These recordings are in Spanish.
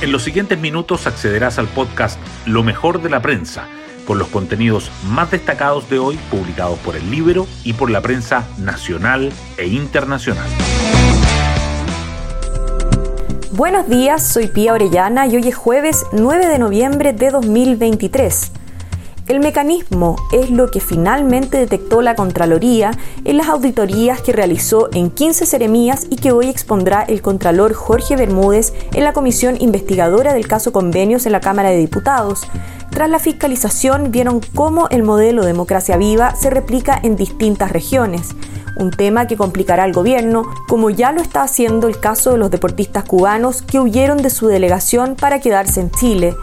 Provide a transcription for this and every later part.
En los siguientes minutos accederás al podcast Lo mejor de la prensa, con los contenidos más destacados de hoy publicados por el libro y por la prensa nacional e internacional. Buenos días, soy Pía Orellana y hoy es jueves 9 de noviembre de 2023. El mecanismo es lo que finalmente detectó la Contraloría en las auditorías que realizó en 15 seremías y que hoy expondrá el Contralor Jorge Bermúdez en la comisión investigadora del caso Convenios en la Cámara de Diputados. Tras la fiscalización vieron cómo el modelo Democracia Viva se replica en distintas regiones un tema que complicará al gobierno, como ya lo está haciendo el caso de los deportistas cubanos que huyeron de su delegación para quedarse en Chile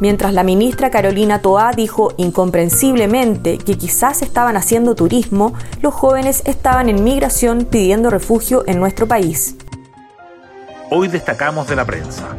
mientras la ministra Carolina Toá dijo incomprensiblemente que quizás estaban haciendo turismo, los jóvenes estaban en migración pidiendo refugio en nuestro país. Hoy destacamos de la prensa.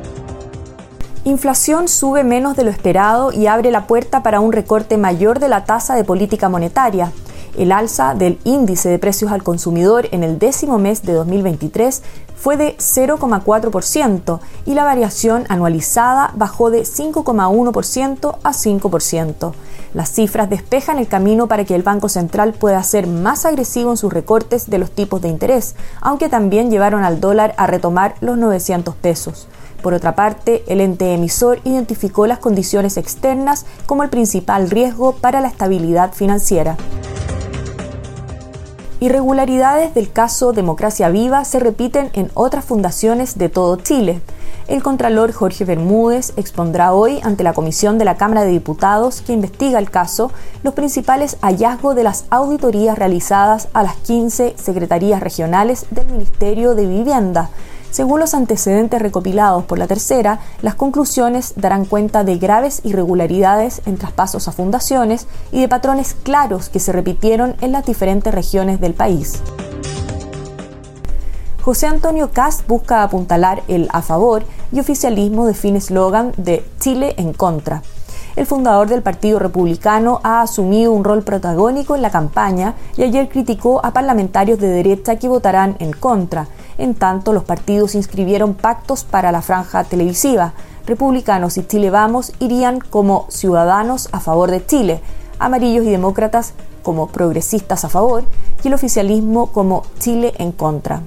Inflación sube menos de lo esperado y abre la puerta para un recorte mayor de la tasa de política monetaria. El alza del índice de precios al consumidor en el décimo mes de 2023 fue de 0,4% y la variación anualizada bajó de 5,1% a 5%. Las cifras despejan el camino para que el Banco Central pueda ser más agresivo en sus recortes de los tipos de interés, aunque también llevaron al dólar a retomar los 900 pesos. Por otra parte, el ente emisor identificó las condiciones externas como el principal riesgo para la estabilidad financiera. Irregularidades del caso Democracia Viva se repiten en otras fundaciones de todo Chile. El contralor Jorge Bermúdez expondrá hoy ante la Comisión de la Cámara de Diputados que investiga el caso los principales hallazgos de las auditorías realizadas a las 15 secretarías regionales del Ministerio de Vivienda según los antecedentes recopilados por la tercera, las conclusiones darán cuenta de graves irregularidades en traspasos a fundaciones y de patrones claros que se repitieron en las diferentes regiones del país. José Antonio Cast busca apuntalar el a favor y oficialismo define eslogan de Chile en contra. El fundador del Partido Republicano ha asumido un rol protagónico en la campaña y ayer criticó a parlamentarios de derecha que votarán en contra, en tanto, los partidos inscribieron pactos para la franja televisiva. Republicanos y Chile Vamos irían como ciudadanos a favor de Chile, amarillos y demócratas como progresistas a favor y el oficialismo como Chile en contra.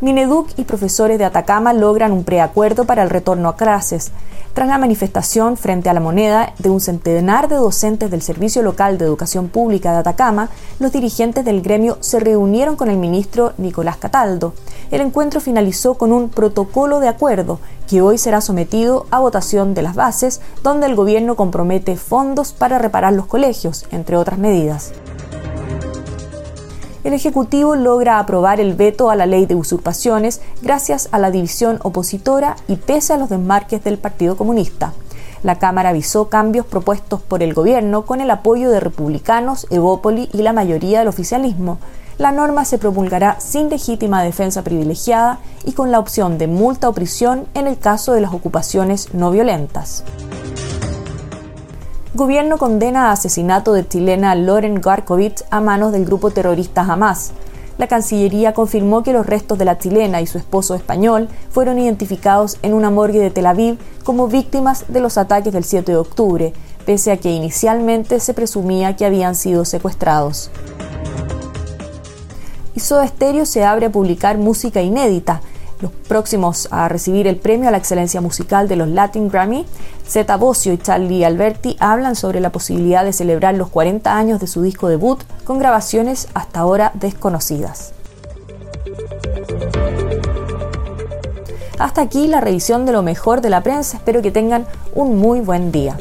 Mineduc y profesores de Atacama logran un preacuerdo para el retorno a clases. Tras la manifestación frente a la moneda de un centenar de docentes del Servicio Local de Educación Pública de Atacama, los dirigentes del gremio se reunieron con el ministro Nicolás Cataldo. El encuentro finalizó con un protocolo de acuerdo que hoy será sometido a votación de las bases, donde el gobierno compromete fondos para reparar los colegios, entre otras medidas el Ejecutivo logra aprobar el veto a la ley de usurpaciones gracias a la división opositora y pese a los desmarques del Partido Comunista. La Cámara avisó cambios propuestos por el gobierno con el apoyo de republicanos, Evópoli y la mayoría del oficialismo. La norma se promulgará sin legítima defensa privilegiada y con la opción de multa o prisión en el caso de las ocupaciones no violentas. Gobierno condena asesinato de chilena Loren Garkovich a manos del grupo terrorista Hamas. La Cancillería confirmó que los restos de la chilena y su esposo español fueron identificados en una morgue de Tel Aviv como víctimas de los ataques del 7 de octubre, pese a que inicialmente se presumía que habían sido secuestrados. Y se abre a publicar música inédita los próximos a recibir el premio a la excelencia musical de los Latin Grammy, Zeta Bosio y Charlie Alberti hablan sobre la posibilidad de celebrar los 40 años de su disco debut con grabaciones hasta ahora desconocidas. Hasta aquí la revisión de lo mejor de la prensa, espero que tengan un muy buen día.